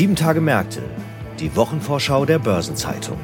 Sieben Tage Märkte, die Wochenvorschau der Börsenzeitung.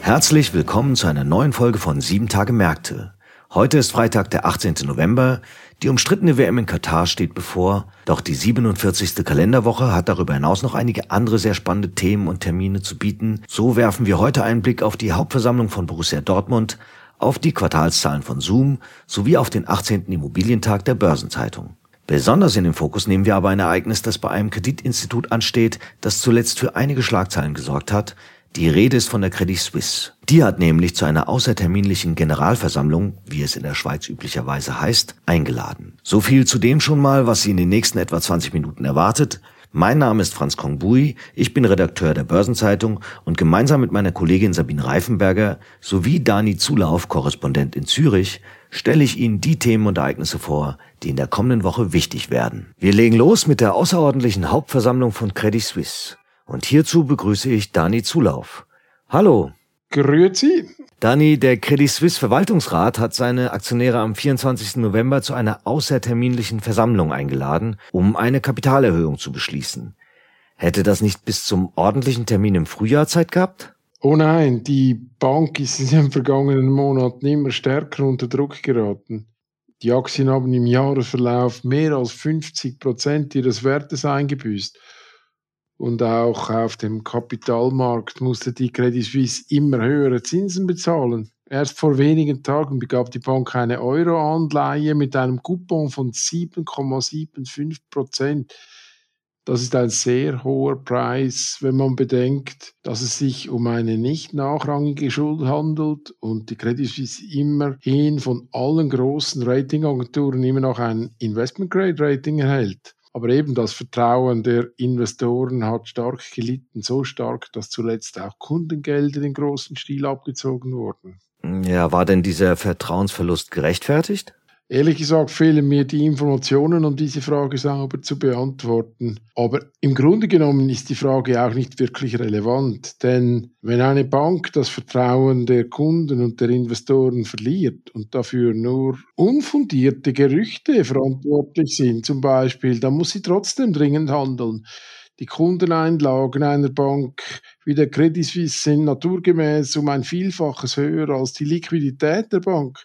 Herzlich willkommen zu einer neuen Folge von Sieben Tage Märkte. Heute ist Freitag, der 18. November. Die umstrittene WM in Katar steht bevor, doch die 47. Kalenderwoche hat darüber hinaus noch einige andere sehr spannende Themen und Termine zu bieten. So werfen wir heute einen Blick auf die Hauptversammlung von Borussia Dortmund, auf die Quartalszahlen von Zoom sowie auf den 18. Immobilientag der Börsenzeitung. Besonders in den Fokus nehmen wir aber ein Ereignis, das bei einem Kreditinstitut ansteht, das zuletzt für einige Schlagzeilen gesorgt hat, die Rede ist von der Credit Suisse. Die hat nämlich zu einer außerterminlichen Generalversammlung, wie es in der Schweiz üblicherweise heißt, eingeladen. So viel zu dem schon mal, was Sie in den nächsten etwa 20 Minuten erwartet. Mein Name ist Franz Kongbui, ich bin Redakteur der Börsenzeitung und gemeinsam mit meiner Kollegin Sabine Reifenberger sowie Dani Zulauf, Korrespondent in Zürich, stelle ich Ihnen die Themen und Ereignisse vor, die in der kommenden Woche wichtig werden. Wir legen los mit der außerordentlichen Hauptversammlung von Credit Suisse. Und hierzu begrüße ich Dani Zulauf. Hallo. Grüezi. Dani, der Credit Suisse Verwaltungsrat hat seine Aktionäre am 24. November zu einer außerterminlichen Versammlung eingeladen, um eine Kapitalerhöhung zu beschließen. Hätte das nicht bis zum ordentlichen Termin im Frühjahr Zeit gehabt? Oh nein, die Bank ist in den vergangenen Monaten immer stärker unter Druck geraten. Die Aktien haben im Jahresverlauf mehr als 50 Prozent ihres Wertes eingebüßt und auch auf dem Kapitalmarkt musste die Credit Suisse immer höhere Zinsen bezahlen. Erst vor wenigen Tagen begab die Bank eine Euro-Anleihe mit einem Coupon von 7,75 Prozent. Das ist ein sehr hoher Preis, wenn man bedenkt, dass es sich um eine nicht nachrangige Schuld handelt und die Credit Suisse immerhin von allen großen Ratingagenturen immer noch ein Investment Grade Rating erhält. Aber eben das Vertrauen der Investoren hat stark gelitten, so stark, dass zuletzt auch Kundengelder in großem Stil abgezogen wurden. Ja, war denn dieser Vertrauensverlust gerechtfertigt? Ehrlich gesagt fehlen mir die Informationen, um diese Frage sauber zu beantworten. Aber im Grunde genommen ist die Frage auch nicht wirklich relevant, denn wenn eine Bank das Vertrauen der Kunden und der Investoren verliert und dafür nur unfundierte Gerüchte verantwortlich sind, zum Beispiel, dann muss sie trotzdem dringend handeln. Die Kundeneinlagen einer Bank wie der Credit Suisse sind naturgemäß um ein Vielfaches höher als die Liquidität der Bank.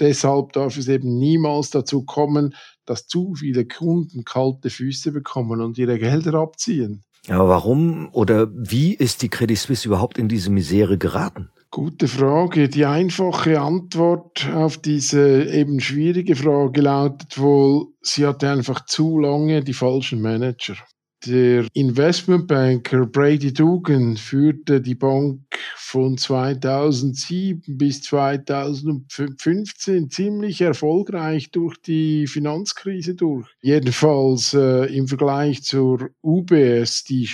Deshalb darf es eben niemals dazu kommen, dass zu viele Kunden kalte Füße bekommen und ihre Gelder abziehen. Aber warum oder wie ist die Credit Suisse überhaupt in diese Misere geraten? Gute Frage. Die einfache Antwort auf diese eben schwierige Frage lautet wohl, sie hatte einfach zu lange die falschen Manager. Der Investmentbanker Brady Dugan führte die Bank von 2007 bis 2015 ziemlich erfolgreich durch die Finanzkrise durch. Jedenfalls äh, im Vergleich zur UBS, die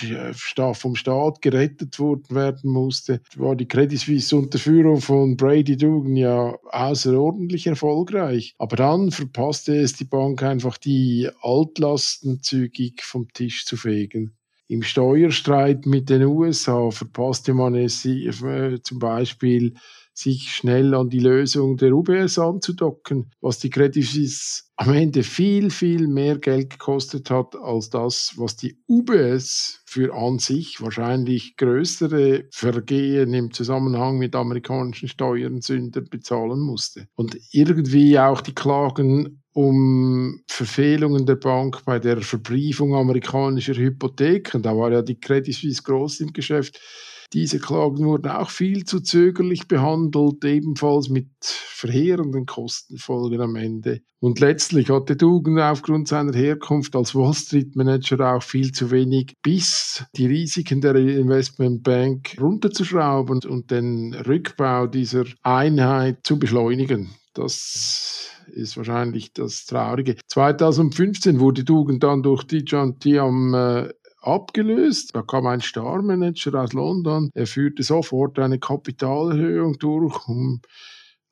vom Staat gerettet worden werden musste, war die Credit Suisse unter Führung von Brady Dugan ja außerordentlich erfolgreich. Aber dann verpasste es die Bank einfach, die Altlasten zügig vom Tisch zu fegen. Im Steuerstreit mit den USA verpasste man es äh, zum Beispiel, sich schnell an die Lösung der UBS anzudocken, was die Credit Suisse am Ende viel, viel mehr Geld gekostet hat als das, was die UBS für an sich wahrscheinlich größere Vergehen im Zusammenhang mit amerikanischen Steuersündern bezahlen musste. Und irgendwie auch die Klagen um Verfehlungen der Bank bei der Verbriefung amerikanischer Hypotheken. Da war ja die Credit Suisse groß im Geschäft. Diese Klagen wurden auch viel zu zögerlich behandelt, ebenfalls mit verheerenden Kostenfolgen am Ende. Und letztlich hatte Dugan aufgrund seiner Herkunft als Wall Street Manager auch viel zu wenig Biss, die Risiken der Investmentbank runterzuschrauben und den Rückbau dieser Einheit zu beschleunigen. Das ist wahrscheinlich das Traurige. 2015 wurde Dugan dann durch Dijon Tiam äh, abgelöst. Da kam ein Star-Manager aus London. Er führte sofort eine Kapitalerhöhung durch, um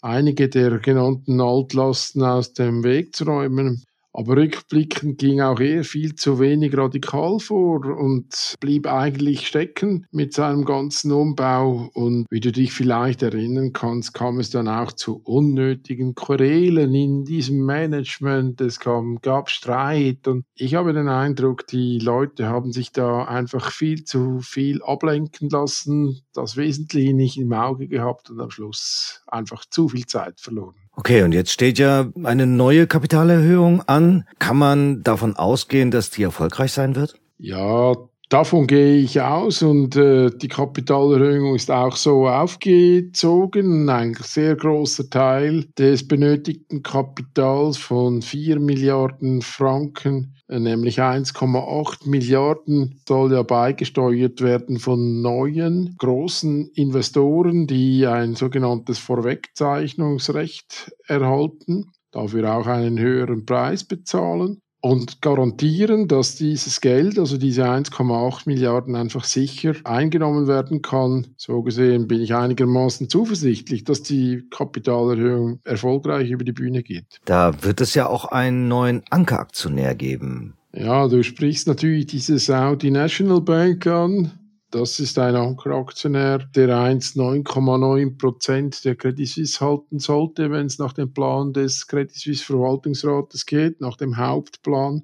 einige der genannten Altlasten aus dem Weg zu räumen. Aber rückblickend ging auch er viel zu wenig radikal vor und blieb eigentlich stecken mit seinem ganzen Umbau. Und wie du dich vielleicht erinnern kannst, kam es dann auch zu unnötigen Querelen in diesem Management. Es kam, gab Streit und ich habe den Eindruck, die Leute haben sich da einfach viel zu viel ablenken lassen, das Wesentliche nicht im Auge gehabt und am Schluss einfach zu viel Zeit verloren. Okay, und jetzt steht ja eine neue Kapitalerhöhung an. Kann man davon ausgehen, dass die erfolgreich sein wird? Ja, Davon gehe ich aus und äh, die Kapitalerhöhung ist auch so aufgezogen. Ein sehr großer Teil des benötigten Kapitals von 4 Milliarden Franken, äh, nämlich 1,8 Milliarden, soll ja beigesteuert werden von neuen großen Investoren, die ein sogenanntes Vorwegzeichnungsrecht erhalten, dafür auch einen höheren Preis bezahlen und garantieren, dass dieses Geld, also diese 1,8 Milliarden, einfach sicher eingenommen werden kann. So gesehen bin ich einigermaßen zuversichtlich, dass die Kapitalerhöhung erfolgreich über die Bühne geht. Da wird es ja auch einen neuen Ankeraktionär geben. Ja, du sprichst natürlich diese Saudi National Bank an. Das ist ein Ankeraktionär, der einst 9,9 Prozent der Credit Suisse halten sollte, wenn es nach dem Plan des Credit Suisse Verwaltungsrates geht, nach dem Hauptplan.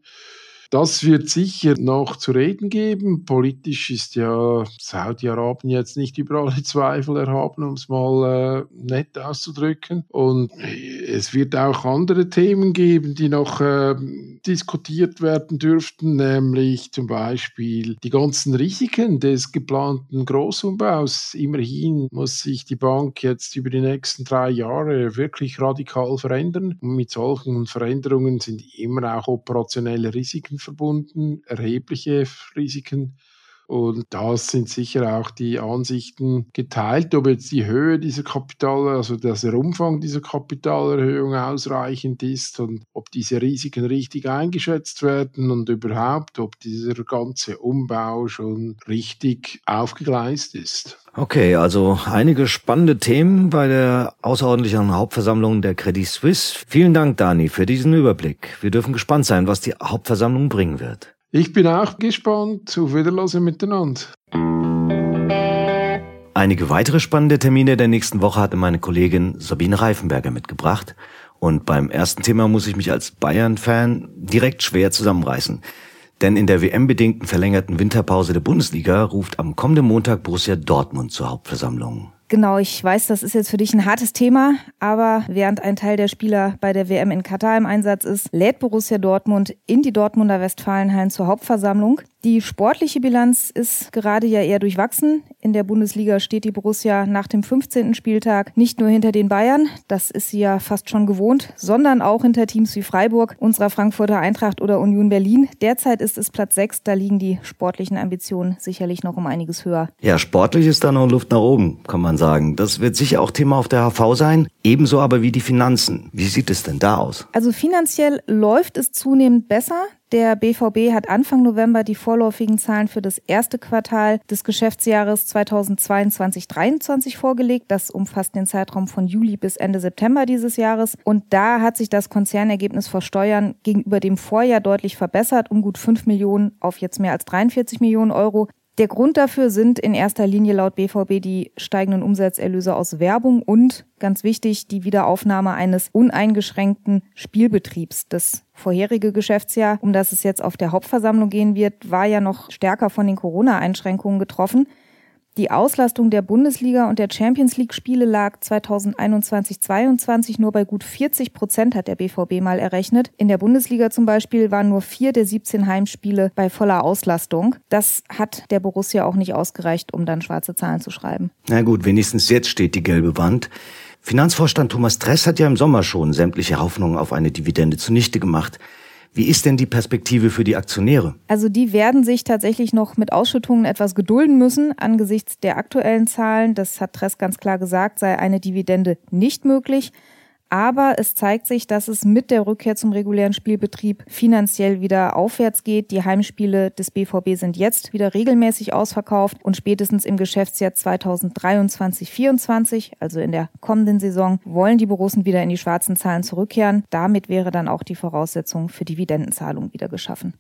Das wird sicher noch zu reden geben. Politisch ist ja Saudi-Arabien jetzt nicht über alle Zweifel erhaben, um es mal äh, nett auszudrücken. Und es wird auch andere Themen geben, die noch äh, diskutiert werden dürften, nämlich zum Beispiel die ganzen Risiken des geplanten Großumbaus. Immerhin muss sich die Bank jetzt über die nächsten drei Jahre wirklich radikal verändern. Und mit solchen Veränderungen sind immer auch operationelle Risiken Verbunden, erhebliche Risiken. Und da sind sicher auch die Ansichten geteilt, ob jetzt die Höhe dieser Kapital, also der Umfang dieser Kapitalerhöhung ausreichend ist und ob diese Risiken richtig eingeschätzt werden und überhaupt, ob dieser ganze Umbau schon richtig aufgegleist ist. Okay, also einige spannende Themen bei der außerordentlichen Hauptversammlung der Credit Suisse. Vielen Dank, Dani, für diesen Überblick. Wir dürfen gespannt sein, was die Hauptversammlung bringen wird. Ich bin auch gespannt. Auf Wiedersehen miteinander. Einige weitere spannende Termine der nächsten Woche hatte meine Kollegin Sabine Reifenberger mitgebracht. Und beim ersten Thema muss ich mich als Bayern-Fan direkt schwer zusammenreißen. Denn in der WM-bedingten verlängerten Winterpause der Bundesliga ruft am kommenden Montag Borussia Dortmund zur Hauptversammlung. Genau, ich weiß, das ist jetzt für dich ein hartes Thema, aber während ein Teil der Spieler bei der WM in Katar im Einsatz ist, lädt Borussia Dortmund in die Dortmunder Westfalenhallen zur Hauptversammlung. Die sportliche Bilanz ist gerade ja eher durchwachsen. In der Bundesliga steht die Borussia nach dem 15. Spieltag nicht nur hinter den Bayern, das ist sie ja fast schon gewohnt, sondern auch hinter Teams wie Freiburg, unserer Frankfurter Eintracht oder Union Berlin. Derzeit ist es Platz 6, da liegen die sportlichen Ambitionen sicherlich noch um einiges höher. Ja, sportlich ist da noch Luft nach oben, kann man sagen. Das wird sicher auch Thema auf der HV sein, ebenso aber wie die Finanzen. Wie sieht es denn da aus? Also finanziell läuft es zunehmend besser. Der BVB hat Anfang November die vorläufigen Zahlen für das erste Quartal des Geschäftsjahres 2022-23 vorgelegt. Das umfasst den Zeitraum von Juli bis Ende September dieses Jahres. Und da hat sich das Konzernergebnis vor Steuern gegenüber dem Vorjahr deutlich verbessert, um gut 5 Millionen auf jetzt mehr als 43 Millionen Euro. Der Grund dafür sind in erster Linie laut BVB die steigenden Umsatzerlöse aus Werbung und, ganz wichtig, die Wiederaufnahme eines uneingeschränkten Spielbetriebs. Das vorherige Geschäftsjahr, um das es jetzt auf der Hauptversammlung gehen wird, war ja noch stärker von den Corona-Einschränkungen getroffen. Die Auslastung der Bundesliga und der Champions League Spiele lag 2021-22 nur bei gut 40 Prozent, hat der BVB mal errechnet. In der Bundesliga zum Beispiel waren nur vier der 17 Heimspiele bei voller Auslastung. Das hat der Borussia auch nicht ausgereicht, um dann schwarze Zahlen zu schreiben. Na gut, wenigstens jetzt steht die gelbe Wand. Finanzvorstand Thomas Dress hat ja im Sommer schon sämtliche Hoffnungen auf eine Dividende zunichte gemacht. Wie ist denn die Perspektive für die Aktionäre? Also die werden sich tatsächlich noch mit Ausschüttungen etwas gedulden müssen. Angesichts der aktuellen Zahlen, das hat Tress ganz klar gesagt, sei eine Dividende nicht möglich. Aber es zeigt sich, dass es mit der Rückkehr zum regulären Spielbetrieb finanziell wieder aufwärts geht. Die Heimspiele des BVB sind jetzt wieder regelmäßig ausverkauft und spätestens im Geschäftsjahr 2023-24, also in der kommenden Saison, wollen die Borussen wieder in die schwarzen Zahlen zurückkehren. Damit wäre dann auch die Voraussetzung für Dividendenzahlung wieder geschaffen.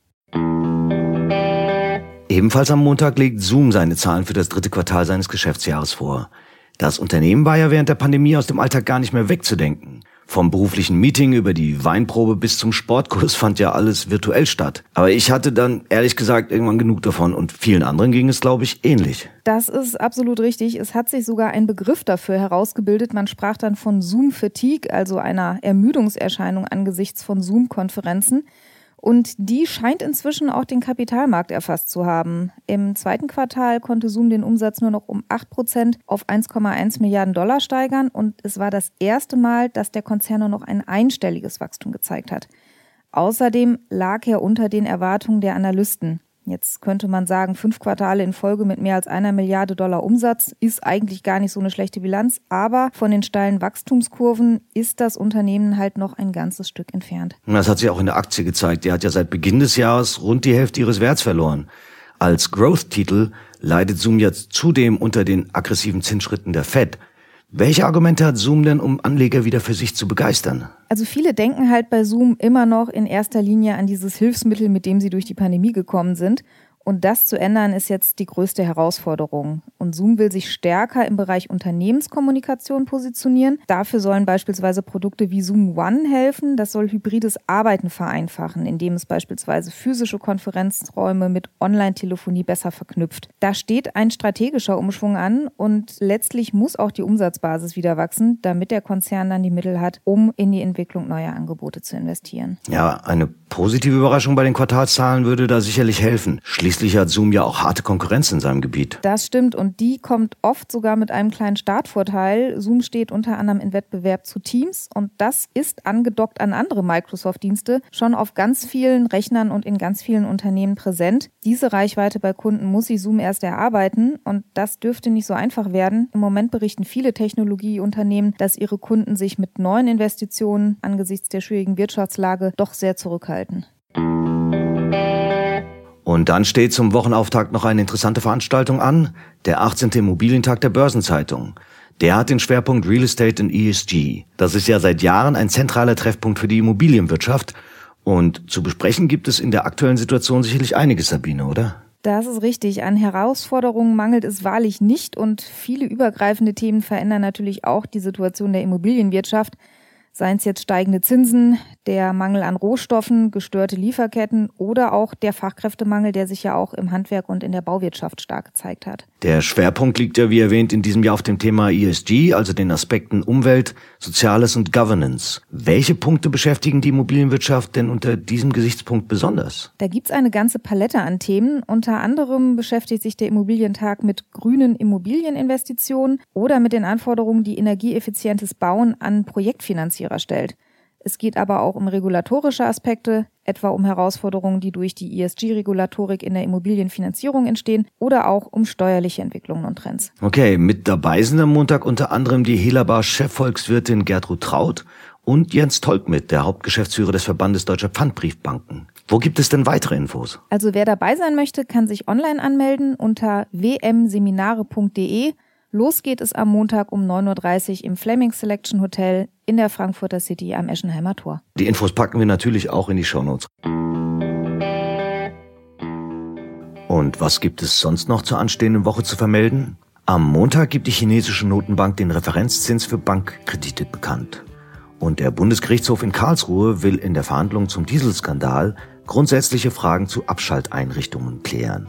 Ebenfalls am Montag legt Zoom seine Zahlen für das dritte Quartal seines Geschäftsjahres vor. Das Unternehmen war ja während der Pandemie aus dem Alltag gar nicht mehr wegzudenken. Vom beruflichen Meeting über die Weinprobe bis zum Sportkurs fand ja alles virtuell statt. Aber ich hatte dann ehrlich gesagt irgendwann genug davon und vielen anderen ging es, glaube ich, ähnlich. Das ist absolut richtig. Es hat sich sogar ein Begriff dafür herausgebildet. Man sprach dann von Zoom-Fatigue, also einer Ermüdungserscheinung angesichts von Zoom-Konferenzen. Und die scheint inzwischen auch den Kapitalmarkt erfasst zu haben. Im zweiten Quartal konnte Zoom den Umsatz nur noch um 8 Prozent auf 1,1 Milliarden Dollar steigern. Und es war das erste Mal, dass der Konzern nur noch ein einstelliges Wachstum gezeigt hat. Außerdem lag er unter den Erwartungen der Analysten. Jetzt könnte man sagen, fünf Quartale in Folge mit mehr als einer Milliarde Dollar Umsatz ist eigentlich gar nicht so eine schlechte Bilanz, aber von den steilen Wachstumskurven ist das Unternehmen halt noch ein ganzes Stück entfernt. Das hat sich auch in der Aktie gezeigt. Die hat ja seit Beginn des Jahres rund die Hälfte ihres Werts verloren. Als Growth-Titel leidet Zoom jetzt zudem unter den aggressiven Zinsschritten der Fed. Welche Argumente hat Zoom denn, um Anleger wieder für sich zu begeistern? Also viele denken halt bei Zoom immer noch in erster Linie an dieses Hilfsmittel, mit dem sie durch die Pandemie gekommen sind. Und das zu ändern ist jetzt die größte Herausforderung. Und Zoom will sich stärker im Bereich Unternehmenskommunikation positionieren. Dafür sollen beispielsweise Produkte wie Zoom One helfen. Das soll hybrides Arbeiten vereinfachen, indem es beispielsweise physische Konferenzräume mit Online-Telefonie besser verknüpft. Da steht ein strategischer Umschwung an und letztlich muss auch die Umsatzbasis wieder wachsen, damit der Konzern dann die Mittel hat, um in die Entwicklung neuer Angebote zu investieren. Ja, eine positive Überraschung bei den Quartalszahlen würde da sicherlich helfen. Schließlich Schließlich hat Zoom ja auch harte Konkurrenz in seinem Gebiet. Das stimmt und die kommt oft sogar mit einem kleinen Startvorteil. Zoom steht unter anderem in Wettbewerb zu Teams und das ist angedockt an andere Microsoft-Dienste schon auf ganz vielen Rechnern und in ganz vielen Unternehmen präsent. Diese Reichweite bei Kunden muss sich Zoom erst erarbeiten und das dürfte nicht so einfach werden. Im Moment berichten viele Technologieunternehmen, dass ihre Kunden sich mit neuen Investitionen angesichts der schwierigen Wirtschaftslage doch sehr zurückhalten. Und dann steht zum Wochenauftakt noch eine interessante Veranstaltung an, der 18. Immobilientag der Börsenzeitung. Der hat den Schwerpunkt Real Estate und ESG. Das ist ja seit Jahren ein zentraler Treffpunkt für die Immobilienwirtschaft. Und zu besprechen gibt es in der aktuellen Situation sicherlich einiges, Sabine, oder? Das ist richtig. An Herausforderungen mangelt es wahrlich nicht und viele übergreifende Themen verändern natürlich auch die Situation der Immobilienwirtschaft. Seien es jetzt steigende Zinsen, der Mangel an Rohstoffen, gestörte Lieferketten oder auch der Fachkräftemangel, der sich ja auch im Handwerk und in der Bauwirtschaft stark gezeigt hat. Der Schwerpunkt liegt ja, wie erwähnt, in diesem Jahr auf dem Thema ESG, also den Aspekten Umwelt, Soziales und Governance. Welche Punkte beschäftigen die Immobilienwirtschaft denn unter diesem Gesichtspunkt besonders? Da gibt's eine ganze Palette an Themen. Unter anderem beschäftigt sich der Immobilientag mit grünen Immobilieninvestitionen oder mit den Anforderungen, die energieeffizientes Bauen an Projektfinanzierer stellt. Es geht aber auch um regulatorische Aspekte, etwa um Herausforderungen, die durch die ESG-Regulatorik in der Immobilienfinanzierung entstehen oder auch um steuerliche Entwicklungen und Trends. Okay, mit dabei sind am Montag unter anderem die Helabar-Chefvolkswirtin Gertrud Traut und Jens Tolkmit, der Hauptgeschäftsführer des Verbandes Deutscher Pfandbriefbanken. Wo gibt es denn weitere Infos? Also wer dabei sein möchte, kann sich online anmelden unter wmseminare.de Los geht es am Montag um 9.30 Uhr im Fleming Selection Hotel in der Frankfurter City am Eschenheimer Tor. Die Infos packen wir natürlich auch in die Shownotes. Und was gibt es sonst noch zur anstehenden Woche zu vermelden? Am Montag gibt die chinesische Notenbank den Referenzzins für Bankkredite bekannt. Und der Bundesgerichtshof in Karlsruhe will in der Verhandlung zum Dieselskandal grundsätzliche Fragen zu Abschalteinrichtungen klären.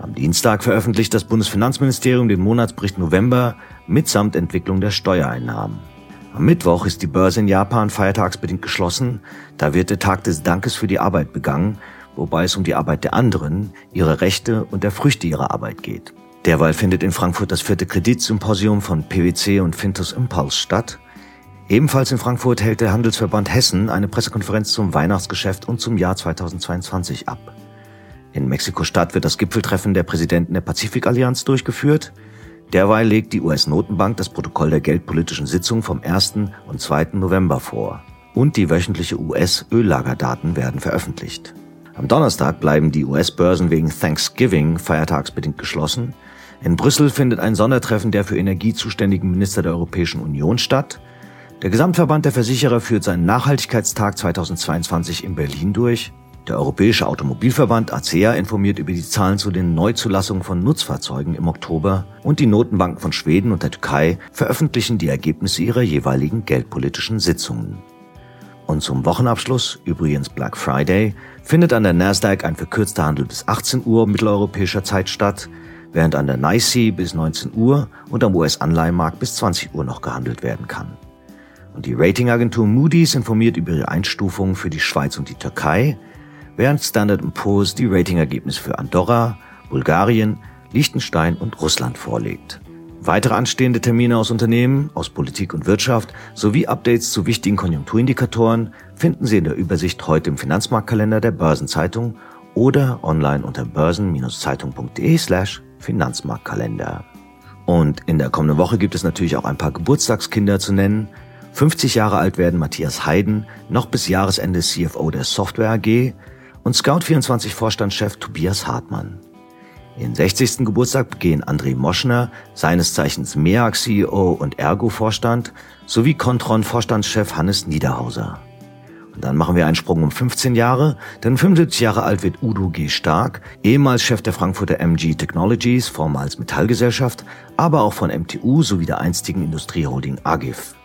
Am Dienstag veröffentlicht das Bundesfinanzministerium den Monatsbericht November mitsamt Entwicklung der Steuereinnahmen. Am Mittwoch ist die Börse in Japan feiertagsbedingt geschlossen. Da wird der Tag des Dankes für die Arbeit begangen, wobei es um die Arbeit der anderen, ihre Rechte und der Früchte ihrer Arbeit geht. Derweil findet in Frankfurt das vierte Kreditsymposium von PwC und Fintus Impulse statt. Ebenfalls in Frankfurt hält der Handelsverband Hessen eine Pressekonferenz zum Weihnachtsgeschäft und zum Jahr 2022 ab. In Mexiko-Stadt wird das Gipfeltreffen der Präsidenten der Pazifikallianz durchgeführt. Derweil legt die US-Notenbank das Protokoll der geldpolitischen Sitzung vom 1. und 2. November vor. Und die wöchentliche US-Öllagerdaten werden veröffentlicht. Am Donnerstag bleiben die US-Börsen wegen Thanksgiving feiertagsbedingt geschlossen. In Brüssel findet ein Sondertreffen der für Energie zuständigen Minister der Europäischen Union statt. Der Gesamtverband der Versicherer führt seinen Nachhaltigkeitstag 2022 in Berlin durch. Der Europäische Automobilverband ACEA informiert über die Zahlen zu den Neuzulassungen von Nutzfahrzeugen im Oktober und die Notenbanken von Schweden und der Türkei veröffentlichen die Ergebnisse ihrer jeweiligen geldpolitischen Sitzungen. Und zum Wochenabschluss, übrigens Black Friday, findet an der Nasdaq ein verkürzter Handel bis 18 Uhr mitteleuropäischer Zeit statt, während an der NYSE bis 19 Uhr und am US-Anleihenmarkt bis 20 Uhr noch gehandelt werden kann. Und die Ratingagentur Moody's informiert über ihre Einstufungen für die Schweiz und die Türkei, während Standard Poor's die Ratingergebnisse für Andorra, Bulgarien, Liechtenstein und Russland vorlegt. Weitere anstehende Termine aus Unternehmen, aus Politik und Wirtschaft sowie Updates zu wichtigen Konjunkturindikatoren finden Sie in der Übersicht heute im Finanzmarktkalender der Börsenzeitung oder online unter börsen-zeitung.de slash Finanzmarktkalender. Und in der kommenden Woche gibt es natürlich auch ein paar Geburtstagskinder zu nennen. 50 Jahre alt werden Matthias Heiden, noch bis Jahresende CFO der Software AG und Scout24 Vorstandschef Tobias Hartmann. Ihren 60. Geburtstag begehen André Moschner, seines Zeichens MEAG CEO und Ergo Vorstand, sowie Contron Vorstandschef Hannes Niederhauser. Und dann machen wir einen Sprung um 15 Jahre, denn 75 Jahre alt wird Udo G. Stark, ehemals Chef der Frankfurter MG Technologies, vormals Metallgesellschaft, aber auch von MTU sowie der einstigen Industrieholding AGIF.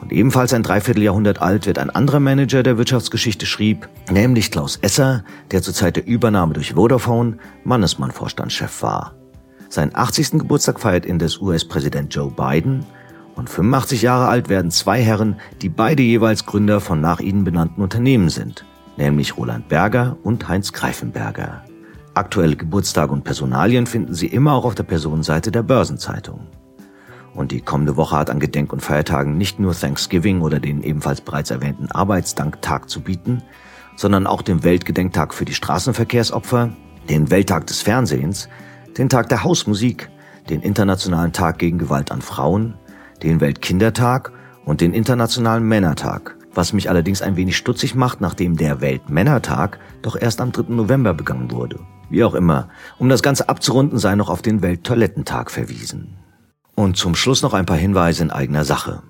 Und ebenfalls ein Dreivierteljahrhundert alt wird ein anderer Manager der Wirtschaftsgeschichte schrieb, nämlich Klaus Esser, der zur Zeit der Übernahme durch Vodafone Mannesmann-Vorstandschef war. Seinen 80. Geburtstag feiert indes US-Präsident Joe Biden und 85 Jahre alt werden zwei Herren, die beide jeweils Gründer von nach ihnen benannten Unternehmen sind, nämlich Roland Berger und Heinz Greifenberger. Aktuelle Geburtstage und Personalien finden Sie immer auch auf der Personenseite der Börsenzeitung. Und die kommende Woche hat an Gedenk- und Feiertagen nicht nur Thanksgiving oder den ebenfalls bereits erwähnten Arbeitsdanktag zu bieten, sondern auch den Weltgedenktag für die Straßenverkehrsopfer, den Welttag des Fernsehens, den Tag der Hausmusik, den Internationalen Tag gegen Gewalt an Frauen, den Weltkindertag und den Internationalen Männertag, was mich allerdings ein wenig stutzig macht, nachdem der Weltmännertag doch erst am 3. November begangen wurde. Wie auch immer, um das Ganze abzurunden, sei noch auf den Welttoilettentag verwiesen. Und zum Schluss noch ein paar Hinweise in eigener Sache.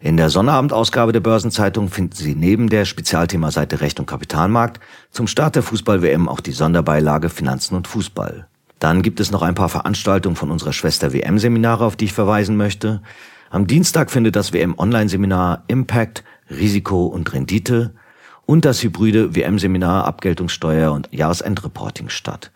In der Sonnterabendausgabe der Börsenzeitung finden Sie neben der Spezialthemaseite Recht und Kapitalmarkt zum Start der Fußball-WM auch die Sonderbeilage Finanzen und Fußball. Dann gibt es noch ein paar Veranstaltungen von unserer Schwester WM-Seminare, auf die ich verweisen möchte. Am Dienstag findet das WM-Online-Seminar Impact, Risiko und Rendite und das hybride WM-Seminar Abgeltungssteuer und Jahresendreporting statt.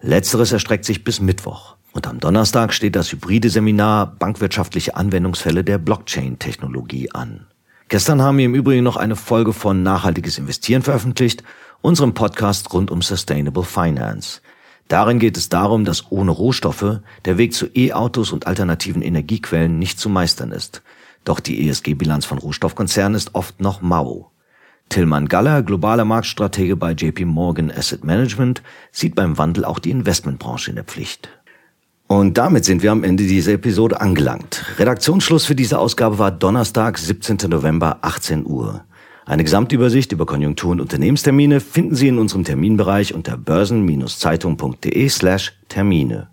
Letzteres erstreckt sich bis Mittwoch. Und am Donnerstag steht das hybride Seminar Bankwirtschaftliche Anwendungsfälle der Blockchain-Technologie an. Gestern haben wir im Übrigen noch eine Folge von Nachhaltiges Investieren veröffentlicht, unserem Podcast rund um Sustainable Finance. Darin geht es darum, dass ohne Rohstoffe der Weg zu E-Autos und alternativen Energiequellen nicht zu meistern ist. Doch die ESG-Bilanz von Rohstoffkonzernen ist oft noch mau. Tillmann Galler, globaler Marktstratege bei JP Morgan Asset Management, sieht beim Wandel auch die Investmentbranche in der Pflicht. Und damit sind wir am Ende dieser Episode angelangt. Redaktionsschluss für diese Ausgabe war Donnerstag, 17. November, 18 Uhr. Eine Gesamtübersicht über Konjunktur- und Unternehmenstermine finden Sie in unserem Terminbereich unter börsen-zeitung.de slash Termine.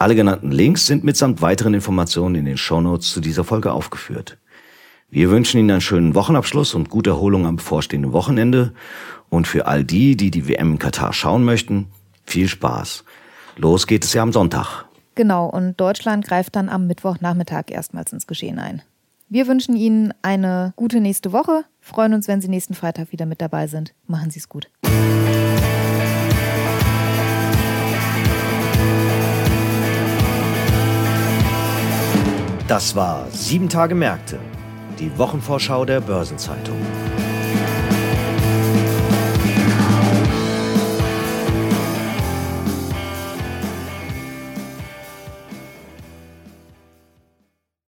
Alle genannten Links sind mitsamt weiteren Informationen in den Shownotes zu dieser Folge aufgeführt. Wir wünschen Ihnen einen schönen Wochenabschluss und gute Erholung am bevorstehenden Wochenende. Und für all die, die die WM in Katar schauen möchten, viel Spaß. Los geht es ja am Sonntag. Genau, und Deutschland greift dann am Mittwochnachmittag erstmals ins Geschehen ein. Wir wünschen Ihnen eine gute nächste Woche, freuen uns, wenn Sie nächsten Freitag wieder mit dabei sind. Machen Sie es gut. Das war Sieben Tage Märkte, die Wochenvorschau der Börsenzeitung.